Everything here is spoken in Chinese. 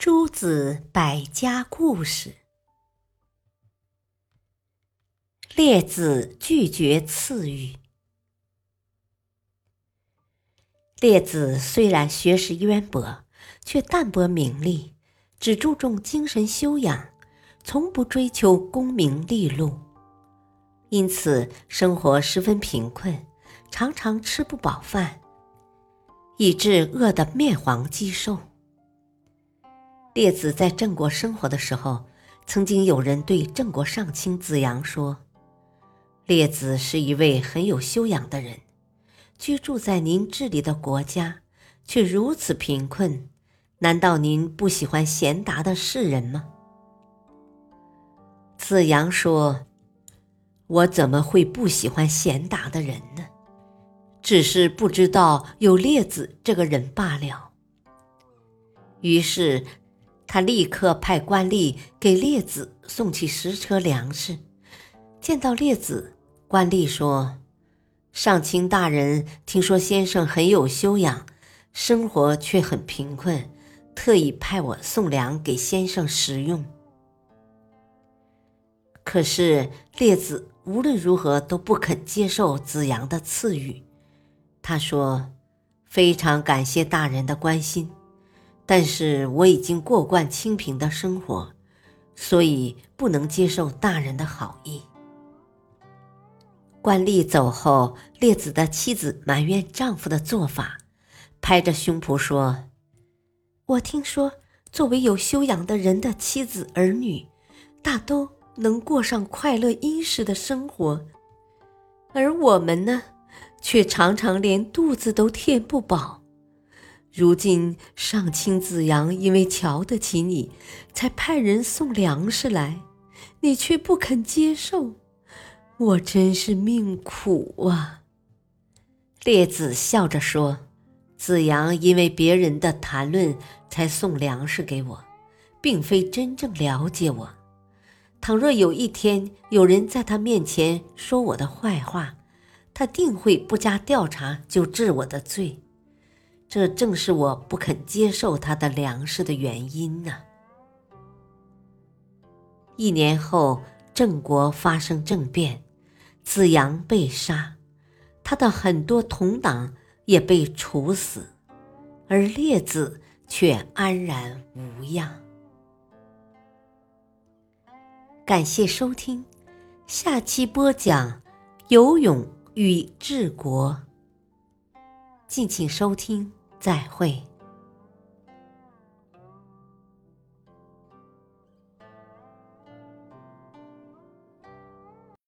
诸子百家故事。列子拒绝赐予。列子虽然学识渊博，却淡泊名利，只注重精神修养，从不追求功名利禄，因此生活十分贫困，常常吃不饱饭，以致饿得面黄肌瘦。列子在郑国生活的时候，曾经有人对郑国上卿子阳说：“列子是一位很有修养的人，居住在您治理的国家，却如此贫困，难道您不喜欢贤达的士人吗？”子阳说：“我怎么会不喜欢贤达的人呢？只是不知道有列子这个人罢了。”于是。他立刻派官吏给列子送去十车粮食。见到列子，官吏说：“上卿大人听说先生很有修养，生活却很贫困，特意派我送粮给先生食用。”可是列子无论如何都不肯接受子阳的赐予。他说：“非常感谢大人的关心。”但是我已经过惯清贫的生活，所以不能接受大人的好意。官吏走后，列子的妻子埋怨丈夫的做法，拍着胸脯说：“我听说，作为有修养的人的妻子儿女，大都能过上快乐殷实的生活，而我们呢，却常常连肚子都填不饱。”如今上卿子阳因为瞧得起你，才派人送粮食来，你却不肯接受，我真是命苦啊！列子笑着说：“子阳因为别人的谈论才送粮食给我，并非真正了解我。倘若有一天有人在他面前说我的坏话，他定会不加调查就治我的罪。”这正是我不肯接受他的粮食的原因呢。一年后，郑国发生政变，子阳被杀，他的很多同党也被处死，而列子却安然无恙。感谢收听，下期播讲游泳与治国。敬请收听。再会。